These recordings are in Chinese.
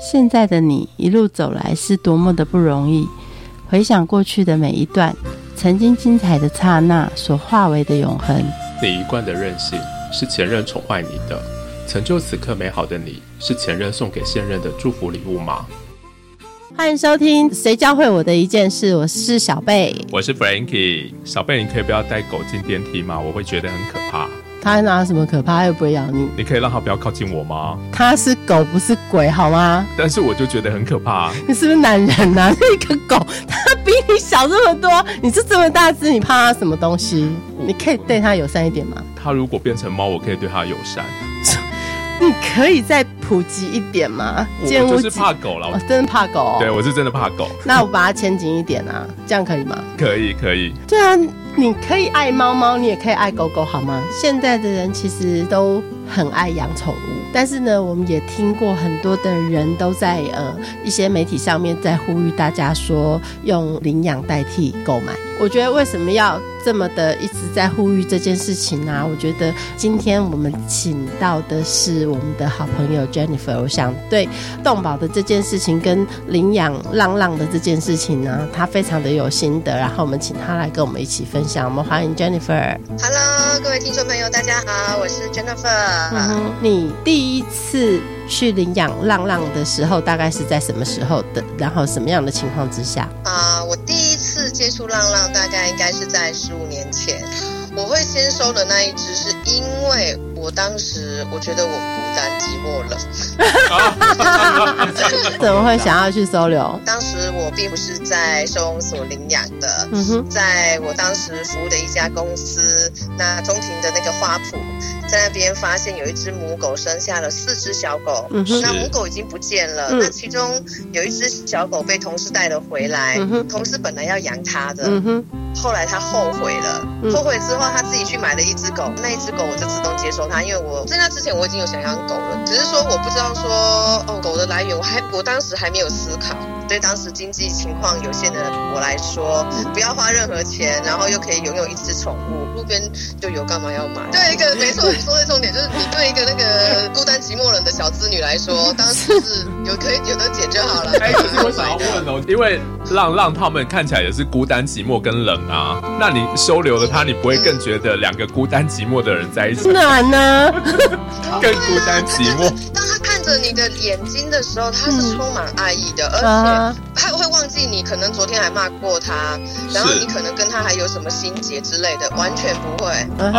现在的你一路走来是多么的不容易。回想过去的每一段，曾经精彩的刹那所化为的永恒。你一贯的任性是前任宠坏你的，成就此刻美好的你是前任送给现任的祝福礼物吗？欢迎收听《谁教会我的一件事》，我是小贝，我是 Frankie。小贝，你可以不要带狗进电梯吗？我会觉得很可怕。他拿什么可怕？它又不会咬你。你可以让它不要靠近我吗？它是狗，不是鬼，好吗？但是我就觉得很可怕。你是不是男人呐？那个狗，它比你小这么多，你是这么大只，你怕它什么东西？你可以对它友善一点吗？它如果变成猫，我可以对它友善。你可以再普及一点吗？我就是怕狗了，我真的怕狗。对，我是真的怕狗。那我把它牵紧一点啊，这样可以吗？可以，可以。对啊，你可以爱猫猫，你也可以爱狗狗，好吗？现在的人其实都很爱养宠物。但是呢，我们也听过很多的人都在呃一些媒体上面在呼吁大家说用领养代替购买。我觉得为什么要这么的一在呼吁这件事情啊？我觉得今天我们请到的是我们的好朋友 Jennifer，我想对动保的这件事情跟领养浪浪的这件事情呢，她非常的有心得。然后我们请她来跟我们一起分享。我们欢迎 Jennifer。Hello，各位听众朋友，大家好，我是 Jennifer。嗯，你第一次去领养浪浪的时候，大概是在什么时候的？然后什么样的情况之下？啊，我第接触浪浪，大概应该是在十五年前。我会先收的那一只，是因为我当时我觉得我孤单寂寞了。怎么会想要去收留？当时我并不是在收容所领养的，在我当时服务的一家公司，那中庭的那个花圃。在那边发现有一只母狗生下了四只小狗，那母狗已经不见了。那其中有一只小狗被同事带了回来，同事本来要养它的，后来他后悔了，后悔之后他自己去买了一只狗，那一只狗我就自动接收它，因为我在那之前我已经有想养狗了，只是说我不知道说哦狗的来源，我还我当时还没有思考。对当时经济情况有限的我来说，不要花任何钱，然后又可以拥有一只宠物，路边就有，干嘛要买？对，一个没错，你说的重点就是，你对一个那个孤单寂寞冷的小资女来说，当时是有可以有的解就好了。哎，我想要问哦，因为浪浪他们看起来也是孤单寂寞跟冷啊，那你收留了他，你不会更觉得两个孤单寂寞的人在一起难呢？更孤单寂寞。你的眼睛的时候，他是充满爱意的，而且。他会忘记你，可能昨天还骂过他，然后你可能跟他还有什么心结之类的，完全不会。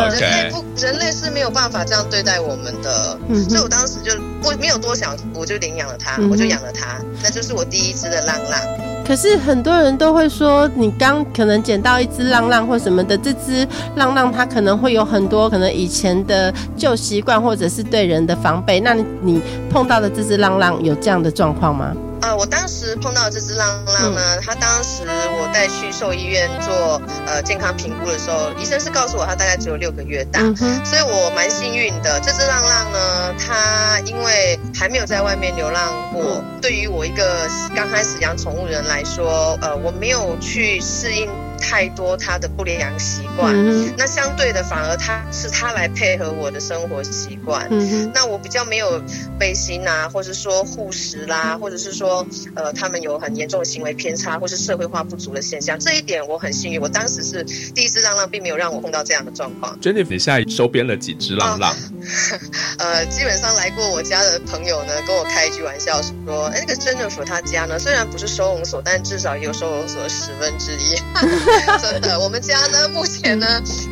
人类不，人类是没有办法这样对待我们的。所以我当时就我没有多想，我就领养了他，我就养了他，那就是我第一只的浪浪。可是很多人都会说，你刚可能捡到一只浪浪或什么的，这只浪浪它可能会有很多可能以前的旧习惯，或者是对人的防备。那你碰到的这只浪浪有这样的状况吗？呃，我当时碰到这只浪浪呢，它当时我带去兽医院做呃健康评估的时候，医生是告诉我它大概只有六个月大，所以我蛮幸运的。这只浪浪呢，它因为还没有在外面流浪过，对于我一个刚开始养宠物人来说，呃，我没有去适应。太多他的不良习惯，那相对的反而他是他来配合我的生活习惯。那我比较没有背心啊，或者说护食啦，或者是说呃他们有很严重的行为偏差或是社会化不足的现象。这一点我很幸运，我当时是第一次浪浪，并没有让我碰到这样的状况。Jennifer，你现在收编了几只浪浪？呃，基本上来过我家的朋友呢，跟我开一句玩笑说，哎，那个 Jennifer 他家呢，虽然不是收容所，但至少也有收容所十分之一。真的，我们家呢，目前呢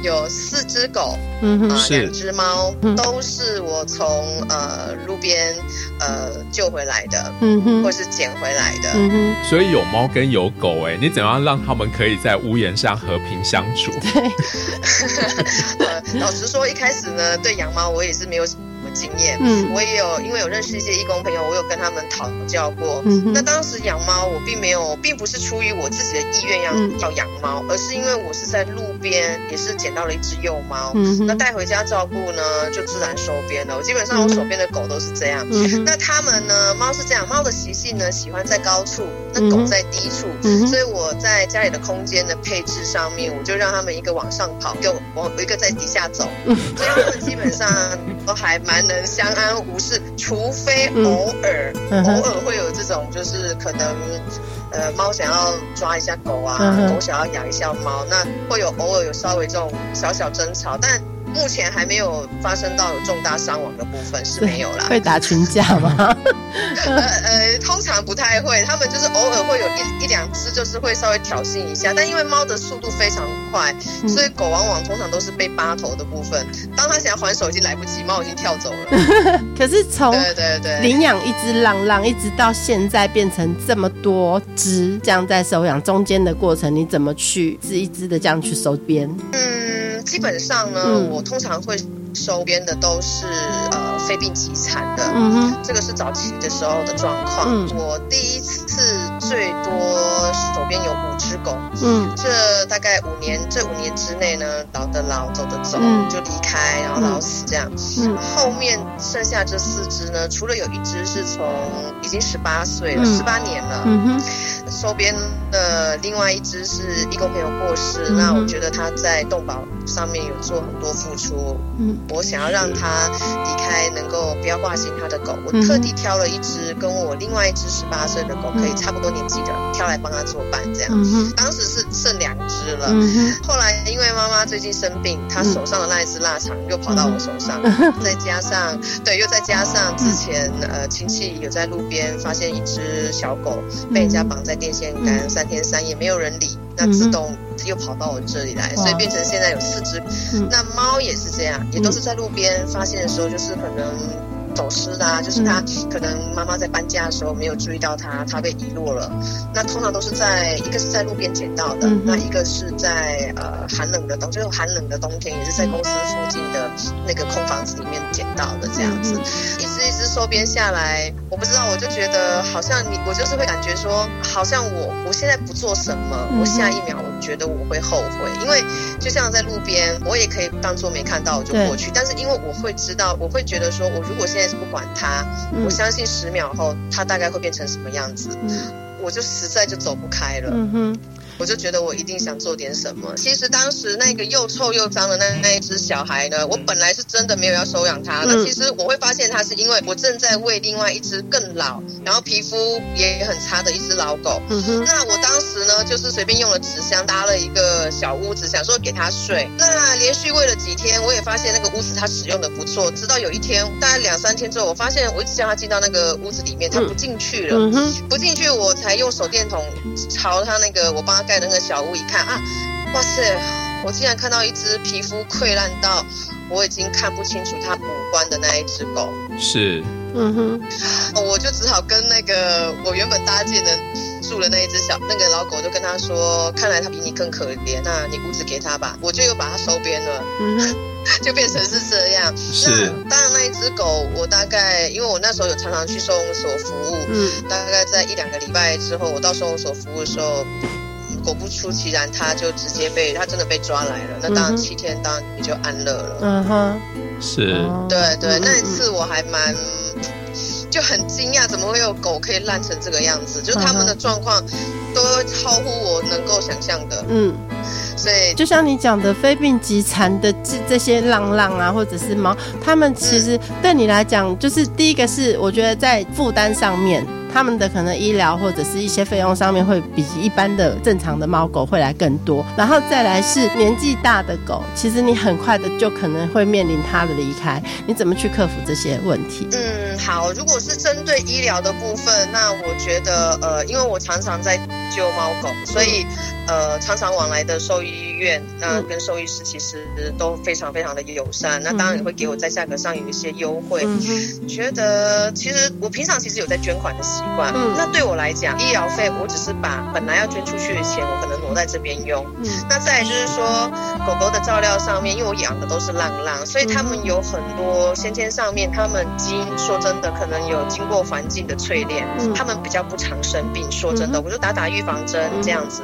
有四只狗，啊，两只猫，都是我从呃路边呃救回来的，嗯哼，或是捡回来的，嗯哼。所以有猫跟有狗，哎，你怎样让他们可以在屋檐下和平相处？对，老实说，一开始呢，对养猫我也是没有。经验，嗯，我也有，因为有认识一些义工朋友，我有跟他们讨教过。嗯，那当时养猫，我并没有，并不是出于我自己的意愿要要养猫，而是因为我是在路边，也是捡到了一只幼猫，嗯，那带回家照顾呢，就自然收编了。我基本上我手边的狗都是这样。嗯，那他们呢，猫是这样，猫的习性呢，喜欢在高处，那狗在低处，所以我在家里的空间的配置上面，我就让他们一个往上跑，一个往一个在底下走，所以他们基本上都还。蛮能相安无事，除非偶尔偶尔会有这种，就是可能呃猫想要抓一下狗啊，狗想要养一下猫，那会有偶尔有稍微这种小小争吵，但。目前还没有发生到有重大伤亡的部分是没有啦。会打群架吗？呃呃，通常不太会，他们就是偶尔会有一一两只，就是会稍微挑衅一下。但因为猫的速度非常快，所以狗往往通常都是被扒头的部分。当它想要还手，已经来不及，猫已经跳走了。可是从对对对领养一只浪浪，一直到现在变成这么多只，这样在收养中间的过程，你怎么去一只一只的这样去收编？嗯，基本上呢，我通常会。收编的都是呃非病即残的，嗯哼，这个是早期的时候的状况。我第一次最多手边有五只狗，嗯，这大概五年，这五年之内呢，老的老，走的走，就离开，然后老死这样。嗯，后面剩下这四只呢，除了有一只是从已经十八岁了，十八年了，嗯哼，收编的另外一只是义工朋友过世，那我觉得他在动保上面有做很多付出，嗯。我想要让他离开，能够不要挂心他的狗。我特地挑了一只跟我另外一只十八岁的狗可以差不多年纪的，挑来帮他作伴。这样，当时是剩两只了。后来因为妈妈最近生病，她手上的那一只腊肠又跑到我手上，再加上对，又再加上之前呃亲戚有在路边发现一只小狗被人家绑在电线杆三天三夜没有人理。那自动又跑到我这里来，所以变成现在有四只。那猫也是这样，也都是在路边发现的时候，就是可能。走失啦，就是他可能妈妈在搬家的时候没有注意到他，他被遗落了。那通常都是在一个是在路边捡到的，那一个是在呃寒冷的冬，就是寒冷的冬天，也是在公司附近的那个空房子里面捡到的这样子。一只一只收编下来，我不知道，我就觉得好像你，我就是会感觉说，好像我我现在不做什么，我下一秒我觉得我会后悔，因为就像在路边，我也可以当做没看到我就过去，但是因为我会知道，我会觉得说我如果现在。不管他，我相信十秒后他大概会变成什么样子，我就实在就走不开了。我就觉得我一定想做点什么。其实当时那个又臭又脏的那那一只小孩呢，我本来是真的没有要收养它的。其实我会发现它是因为我正在喂另外一只更老，然后皮肤也很差的一只老狗。那我当时呢，就是随便用了纸箱搭了一个小屋子，想说给它睡。那连续喂了几天，我也发现那个屋子它使用的不错。直到有一天，大概两三天之后，我发现我一直叫它进到那个屋子里面，它不进去了。不进去，我才用手电筒朝它那个我帮它。盖那个小屋一看啊，哇塞！我竟然看到一只皮肤溃烂到我已经看不清楚它五官的那一只狗。是，嗯哼，我就只好跟那个我原本搭建的住的那一只小那个老狗，就跟他说：“看来它比你更可怜，那你屋子给它吧。”我就又把它收编了，嗯哼，就变成是这样。是，当然那一只狗，我大概因为我那时候有常常去收容所服务，嗯，大概在一两个礼拜之后，我到收容所服务的时候。果不出其然，他就直接被他真的被抓来了。那当然七天，当然也就安乐了。嗯哼，是，对对，那一次我还蛮就很惊讶，怎么会有狗可以烂成这个样子？就是他们的状况都超乎我能够想象的。嗯，所以就像你讲的，非病即残的这这些浪浪啊，或者是猫，他们其实对你来讲，就是第一个是我觉得在负担上面。他们的可能医疗或者是一些费用上面会比一般的正常的猫狗会来更多，然后再来是年纪大的狗，其实你很快的就可能会面临它的离开，你怎么去克服这些问题？嗯，好，如果是针对医疗的部分，那我觉得呃，因为我常常在救猫狗，所以呃，常常往来的兽医院，那跟兽医师其实都非常非常的友善，那当然也会给我在价格上有一些优惠。觉得其实我平常其实有在捐款的。习惯，那对我来讲，医疗费我只是把本来要捐出去的钱，我可能挪在这边用。那再就是说，狗狗的照料上面，因为我养的都是浪浪，所以他们有很多先天上面，他们基因说真的，可能有经过环境的淬炼，他们比较不常生病。说真的，我就打打预防针这样子。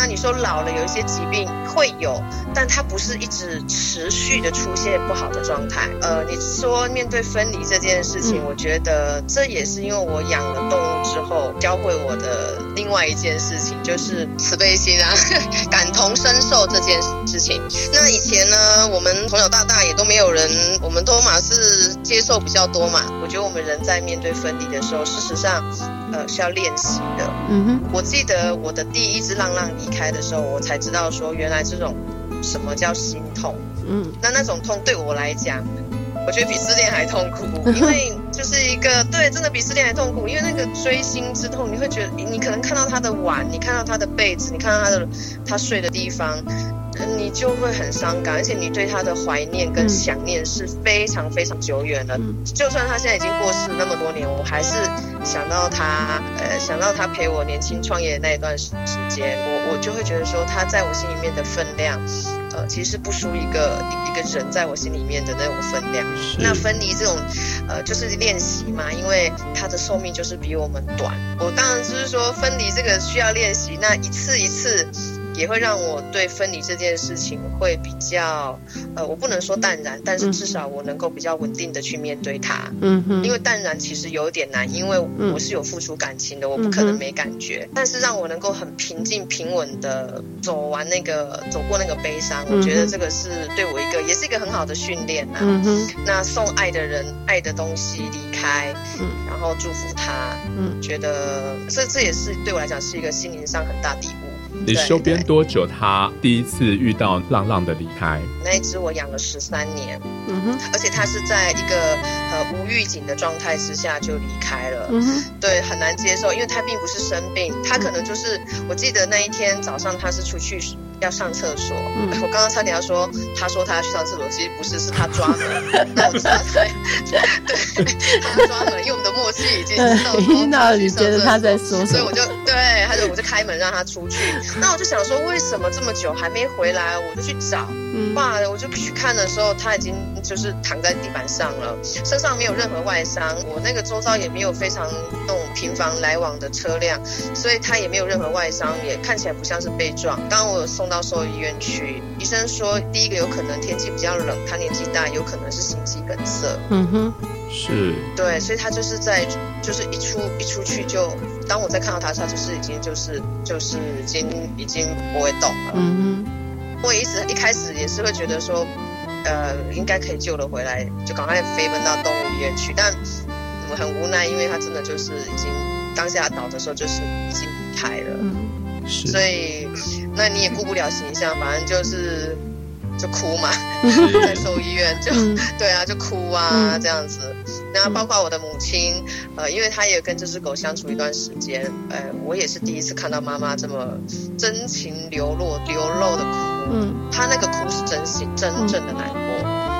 那你说老了有一些疾病会有，但它不是一直持续的出现不好的状态。呃，你说面对分离这件事情，我觉得这也是因为我养了动物之后教会我的另外一件事情，就是慈悲心啊，感同身受这件事情。那以前呢，我们从小到大也都没有人，我们都嘛是接受比较多嘛。我觉得我们人在面对分离的时候，事实上。呃，是要练习的。嗯哼，我记得我的第一只浪浪离开的时候，我才知道说，原来这种什么叫心痛。嗯，那那种痛对我来讲，我觉得比失恋还痛苦，因为就是一个对，真的比失恋还痛苦，因为那个锥心之痛，你会觉得你可能看到他的碗，你看到他的被子，你看到他的他睡的地方。你就会很伤感，而且你对他的怀念跟想念是非常非常久远的。就算他现在已经过世那么多年，我还是想到他，呃，想到他陪我年轻创业的那一段时间，我我就会觉得说他在我心里面的分量，呃，其实不输一个一个人在我心里面的那种分量。那分离这种，呃，就是练习嘛，因为他的寿命就是比我们短。我当然就是说分离这个需要练习，那一次一次。也会让我对分离这件事情会比较，呃，我不能说淡然，但是至少我能够比较稳定的去面对它。嗯哼。因为淡然其实有点难，因为我是有付出感情的，我不可能没感觉。但是让我能够很平静平稳的走完那个走过那个悲伤，我觉得这个是对我一个也是一个很好的训练啊。嗯哼。那送爱的人爱的东西离开，嗯，然后祝福他，嗯，觉得这这也是对我来讲是一个心灵上很大礼物。你收编多久？他第一次遇到浪浪的离开，那一只我养了十三年，嗯哼，而且它是在一个呃无预警的状态之下就离开了，嗯哼，对，很难接受，因为它并不是生病，它可能就是我记得那一天早上它是出去。要上厕所，我刚刚差点要说，他说他要去上厕所，其实不是，是他抓门。那我知道他，对，他抓门，因为我们的默契已经知道你觉得他在说，所以我就对，他就我就开门让他出去。那我就想说，为什么这么久还没回来？我就去找，哇，我就去看的时候，他已经就是躺在地板上了，身上没有任何外伤，我那个周遭也没有非常那种频繁来往的车辆，所以他也没有任何外伤，也看起来不像是被撞。刚刚我有送。到兽医院去，医生说第一个有可能天气比较冷，他年纪大，有可能是心肌梗塞。嗯哼，是，对，所以他就是在就是一出一出去就，当我在看到他，他就是已经就是就是已经已经不会动了。嗯哼，我一直一开始也是会觉得说，呃，应该可以救得回来，就赶快飞奔到动物医院去，但我很无奈，因为他真的就是已经当下倒的时候就是已经离开了。嗯，是，所以。那你也顾不了形象，反正就是就哭嘛，在兽医院就对啊，就哭啊这样子。然后包括我的母亲，呃，因为她也跟这只狗相处一段时间，呃，我也是第一次看到妈妈这么真情流露、流露的哭。嗯，她那个哭是真心、真正的难过。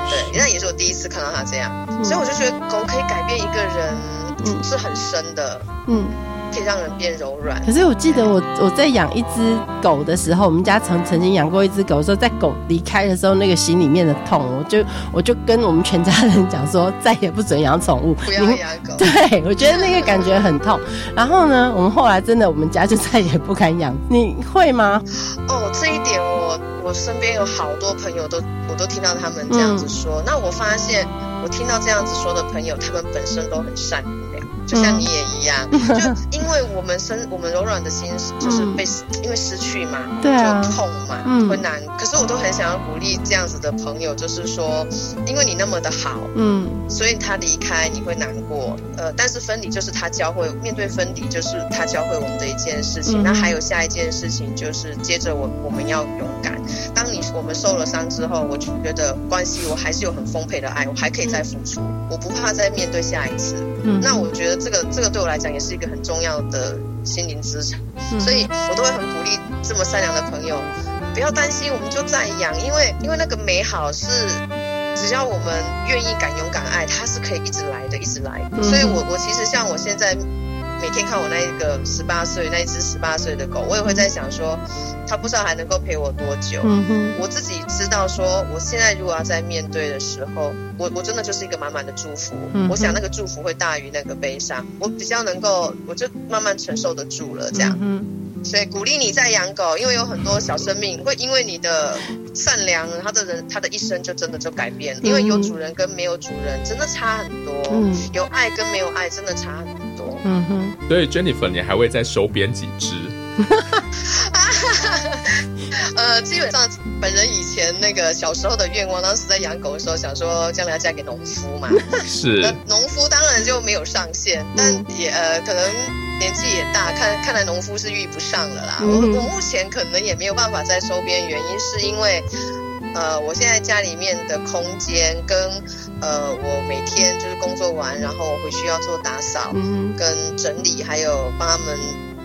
对，那也是我第一次看到他这样，所以我就觉得狗可以改变一个人，是很深的。嗯。可以让人变柔软。可是我记得我我在养一只狗的时候，我们家曾曾经养过一只狗的时候，在狗离开的时候，那个心里面的痛，我就我就跟我们全家人讲说，再也不准养宠物，不要养狗。对，我觉得那个感觉很痛。然后呢，我们后来真的，我们家就再也不敢养。你会吗？哦，这一点我身边有好多朋友都我都听到他们这样子说。那我发现，我听到这样子说的朋友，他们本身都很善良。就像你也一样，就因为我们身我们柔软的心就是被因为失去嘛，对啊，就痛嘛，会难。可是我都很想要鼓励这样子的朋友，就是说，因为你那么的好，嗯，所以他离开你会难过，呃，但是分离就是他教会面对分离就是他教会我们的一件事情。那还有下一件事情就是接着我我们要勇敢。当你我们受了伤之后，我就觉得关系我还是有很丰沛的爱，我还可以再付出，我不怕再面对下一次。嗯，那我觉得。这个这个对我来讲也是一个很重要的心灵资产，所以我都会很鼓励这么善良的朋友，不要担心，我们就再养，因为因为那个美好是只要我们愿意敢勇敢爱，它是可以一直来的，一直来。所以我我其实像我现在。每天看我那一个十八岁那一只十八岁的狗，我也会在想说，它不知道还能够陪我多久。嗯哼，我自己知道说，我现在如果要在面对的时候，我我真的就是一个满满的祝福。嗯，我想那个祝福会大于那个悲伤，我比较能够，我就慢慢承受得住了。这样，嗯，所以鼓励你在养狗，因为有很多小生命会因为你的善良，他的人他的一生就真的就改变了。因为有主人跟没有主人真的差很多，有爱跟没有爱真的差很多。嗯哼。所以 Jennifer，你还会再收编几只？呃，基本上本人以前那个小时候的愿望，当时在养狗的时候，想说将来要嫁给农夫嘛。是。那农夫当然就没有上限，但也呃可能年纪也大，看看来农夫是遇不上了啦。我我目前可能也没有办法再收编，原因是因为呃我现在家里面的空间跟呃我每天就是工作完，然后我回去要做打扫、跟整理，还有帮他们。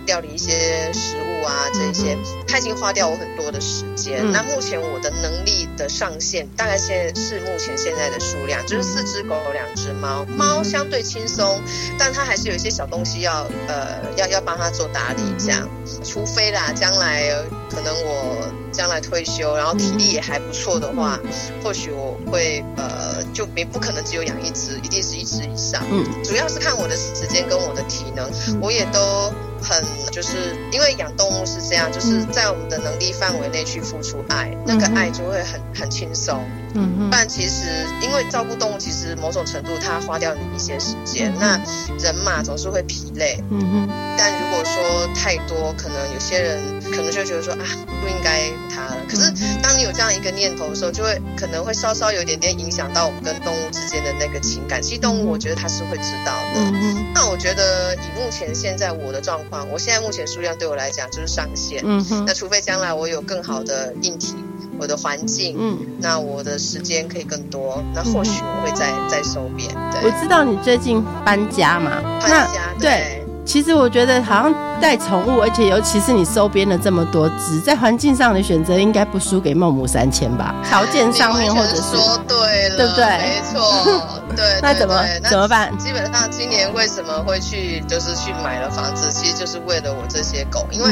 料理一些食物啊，这些他已经花掉我很多的时间。那目前我的能力的上限，大概现在是目前现在的数量，就是四只狗，两只猫。猫相对轻松，但它还是有一些小东西要呃要要帮它做打理这样。除非啦，将来可能我将来退休，然后体力也还不错的话，或许我会呃就没不可能只有养一只，一定是一只以上。嗯，主要是看我的时间跟我的体能，我也都。很就是因为养动物是这样，就是在我们的能力范围内去付出爱，那个爱就会很很轻松。嗯，但其实因为照顾动物，其实某种程度它花掉你一些时间。那人嘛，总是会疲累。嗯哼。但如果说太多，可能有些人可能就觉得说啊，不应该它了。可是当你有这样一个念头的时候，就会可能会稍稍有点点影响到我们跟动物之间的那个情感。其实动物，我觉得它是会知道的。嗯那我觉得以目前现在我的状况，我现在目前数量对我来讲就是上限。嗯哼。那除非将来我有更好的硬体。我的环境，嗯，那我的时间可以更多，那或许我会再再收编。对我知道你最近搬家嘛，搬家对。其实我觉得好像带宠物，而且尤其是你收编了这么多只，在环境上的选择应该不输给孟母三迁吧？条件上面或者是说对了，对不对？没错，对。那怎么怎么办？基本上今年为什么会去就是去买了房子，其实就是为了我这些狗，因为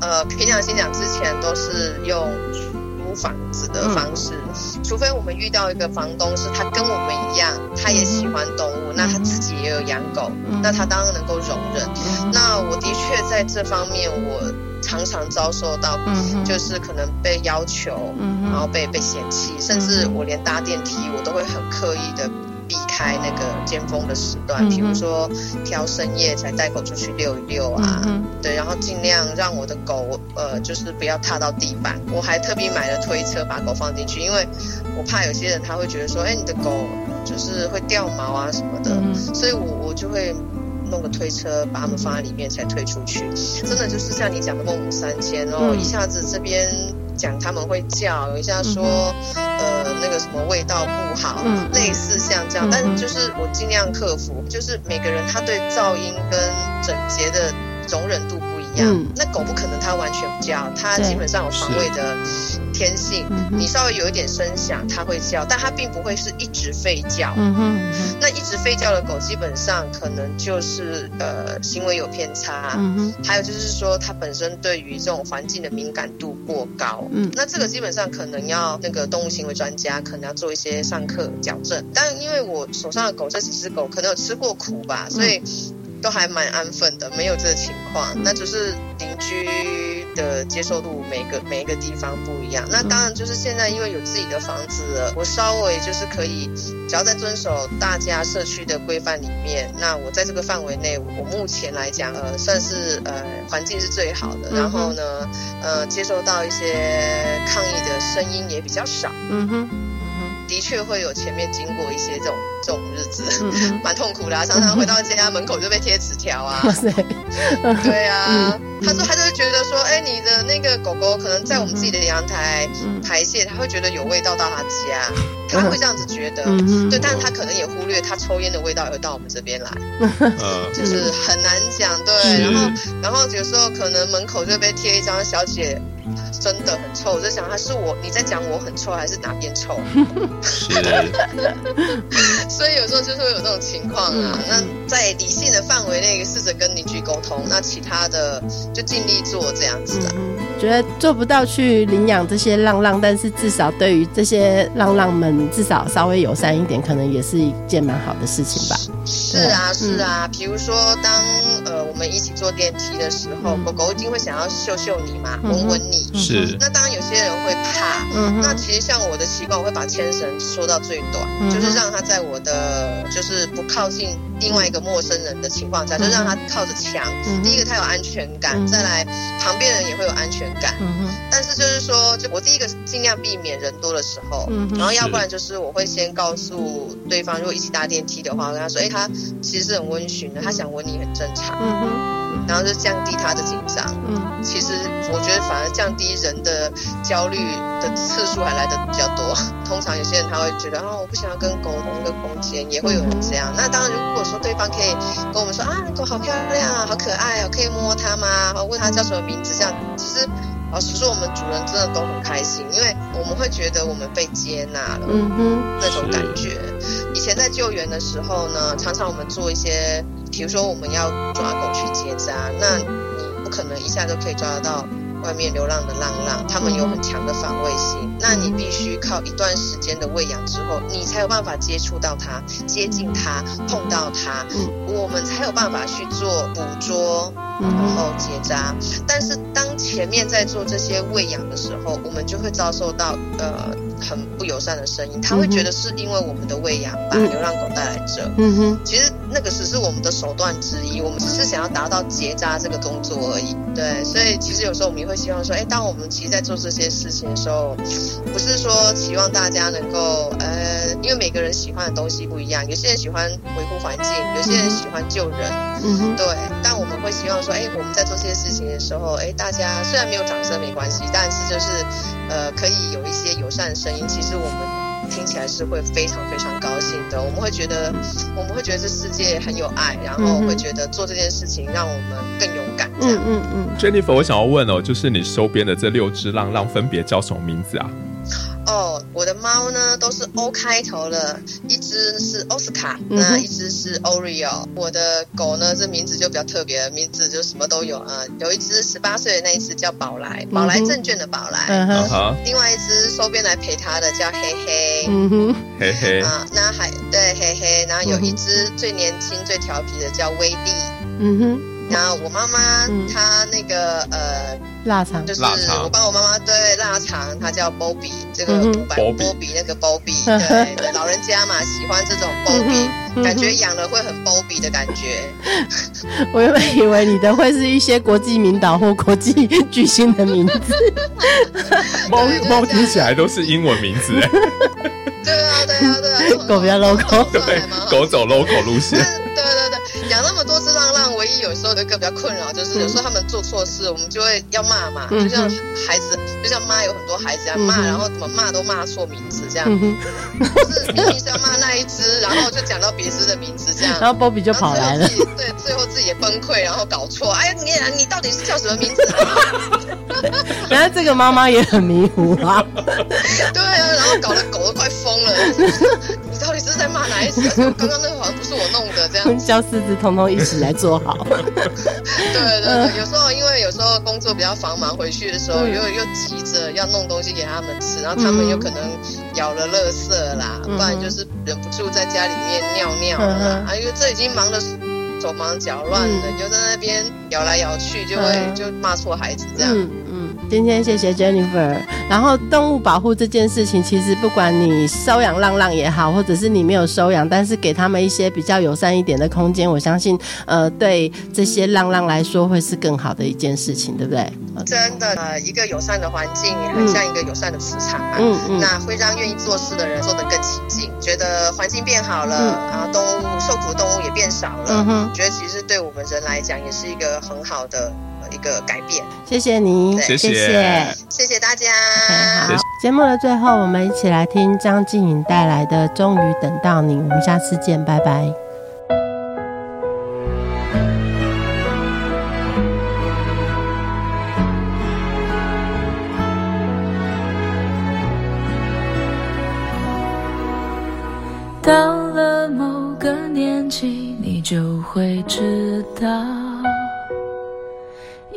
呃凭良心讲，之前都是用。房子的方式，除非我们遇到一个房东是他跟我们一样，他也喜欢动物，那他自己也有养狗，那他当然能够容忍。那我的确在这方面，我常常遭受到，就是可能被要求，然后被被嫌弃，甚至我连搭电梯我都会很刻意的。避开那个尖峰的时段，比如说挑深夜才带狗出去遛一遛啊，对，然后尽量让我的狗呃，就是不要踏到地板。我还特别买了推车把狗放进去，因为我怕有些人他会觉得说，哎，你的狗就是会掉毛啊什么的，所以我我就会弄个推车把它们放在里面才推出去。真的就是像你讲的孟母三迁哦，一下子这边。讲他们会叫，有一下说，呃，那个什么味道不好，类似像这样，但就是我尽量克服，就是每个人他对噪音跟整洁的容忍度。嗯，那狗不可能它完全不叫，它基本上有防卫的天性。你稍微有一点声响，它会叫，但它并不会是一直吠叫。嗯哼，那一直吠叫的狗，基本上可能就是呃行为有偏差。嗯哼，还有就是说它本身对于这种环境的敏感度过高。嗯，那这个基本上可能要那个动物行为专家可能要做一些上课矫正。但因为我手上的狗这几只狗可能有吃过苦吧，所以。都还蛮安分的，没有这个情况。那就是邻居的接受度，每个每一个地方不一样。那当然就是现在，因为有自己的房子了，我稍微就是可以，只要在遵守大家社区的规范里面，那我在这个范围内，我目前来讲，呃，算是呃环境是最好的。然后呢，呃，接受到一些抗议的声音也比较少。嗯哼。的确会有前面经过一些这种这种日子，蛮痛苦的，常常回到家门口就被贴纸条啊。对啊，他说他就是觉得说，哎，你的那个狗狗可能在我们自己的阳台排泄，他会觉得有味道到他家，他会这样子觉得。对，但是他可能也忽略他抽烟的味道会到我们这边来，就是很难讲。对，然后然后有时候可能门口就被贴一张小姐。真的很臭，我在想他是我你在讲我很臭还是哪边臭？是，所以有时候就是会有这种情况啊。那在理性的范围内试着跟邻居沟通，那其他的就尽力做这样子的。觉得做不到去领养这些浪浪，但是至少对于这些浪浪们，至少稍微友善一点，可能也是一件蛮好的事情吧。是啊，是啊。比如说，当呃我们一起。坐电梯的时候，狗狗一定会想要嗅嗅你嘛，闻闻你。是。那当然有些人会怕。嗯。那其实像我的习惯，我会把牵绳缩到最短，就是让它在我的就是不靠近另外一个陌生人的情况下，就让它靠着墙。第一个它有安全感，再来旁边人也会有安全感。嗯但是就是说，就我第一个尽量避免人多的时候，然后要不然就是我会先告诉对方，如果一起搭电梯的话，我跟他说，哎，他其实是很温驯的，他想吻你很正常。嗯哼，然后就降低他的紧张。嗯，其实我觉得反而降低人的焦虑的次数还来的比较多。通常有些人他会觉得，哦，我不想要跟狗同一个空间，也会有人这样。那当然，如果说对方可以跟我们说，啊，狗好漂亮，好可爱哦，可以摸它吗？问它叫什么名字？这样其实。老实说，我们主人真的都很开心，因为我们会觉得我们被接纳了，嗯哼，那种感觉。以前在救援的时候呢，常常我们做一些，比如说我们要抓狗去结扎，那你不可能一下就可以抓得到外面流浪的浪浪，他们有很强的防卫性，那你必须靠一段时间的喂养之后，你才有办法接触到它，接近它，碰到它，我们才有办法去做捕捉。然后结扎，但是当前面在做这些喂养的时候，我们就会遭受到呃很不友善的声音，他会觉得是因为我们的喂养把流浪狗带来这。嗯哼，其实那个只是我们的手段之一，我们只是想要达到结扎这个动作而已。对，所以其实有时候我们也会希望说，哎，当我们其实在做这些事情的时候，不是说期望大家能够呃，因为每个人喜欢的东西不一样，有些人喜欢维护环境，有些人喜欢救人。嗯哼，对，但我们会希望说。哎，我们在做这些事情的时候，哎，大家虽然没有掌声没关系，但是就是，呃，可以有一些友善的声音，其实我们听起来是会非常非常高兴的。我们会觉得，我们会觉得这世界很有爱，然后会觉得做这件事情让我们更勇敢。嗯嗯嗯。Jennifer，我想要问哦，就是你收编的这六只浪浪分别叫什么名字啊？哦，我的猫呢都是 O 开头的，一只是奥斯卡，那一只是 Oreo。我的狗呢，这名字就比较特别，名字就什么都有啊。有一只十八岁的那一只叫宝来，宝来证券的宝来。嗯另外一只收编来陪它的叫嘿嘿，嗯哼，嘿嘿啊，那还对嘿嘿，然后有一只最年轻最调皮的叫威力，嗯哼。然后我妈妈她那个呃腊肠，就是我帮我妈妈对腊肠，它叫 Bobby，这个波比那个 Bobby，对老人家嘛喜欢这种 Bobby，感觉养了会很 Bobby 的感觉。我原本以为你的会是一些国际名导或国际巨星的名字，猫猫听起来都是英文名字。哎。对啊对啊对啊，狗比较 local，对，狗走 local 路线。对对唯一有时候的一个比较困扰，就是有时候他们做错事，我们就会要骂嘛，就像孩子，就像妈有很多孩子要骂，然后怎么骂都骂错名字这样，就是明明是要骂那一只，然后就讲到别只的名字这样，然后 Bobby 就跑来了，对，最后自己也崩溃，然后搞错，哎呀，你你到底是叫什么名字？原来这个妈妈也很迷糊啊，对啊，然后搞得狗都快疯了，在骂哪一只？刚刚那个好像不是我弄的这样。叫狮子通通一起来做好。对对对，有时候因为有时候工作比较繁忙，回去的时候又又急着要弄东西给他们吃，然后他们有可能咬了垃圾啦，不然就是忍不住在家里面尿尿啦，啊，因为这已经忙的手忙脚乱的，就在那边咬来咬去，就会就骂错孩子这样。今天谢谢 Jennifer。然后动物保护这件事情，其实不管你收养浪浪也好，或者是你没有收养，但是给他们一些比较友善一点的空间，我相信，呃，对这些浪浪来说会是更好的一件事情，对不对？真的，呃，一个友善的环境，很像一个友善的磁场嘛。嗯嗯。那会让愿意做事的人做得更亲近，觉得环境变好了，然后动物受苦动物也变少了。嗯哼。觉得其实对我们人来讲，也是一个很好的。一个改变，谢谢你，谢谢，谢谢大家。好，节目的最后，我们一起来听张静颖带来的《终于等到你》，我们下次见，拜拜。到了某个年纪，你就会知道。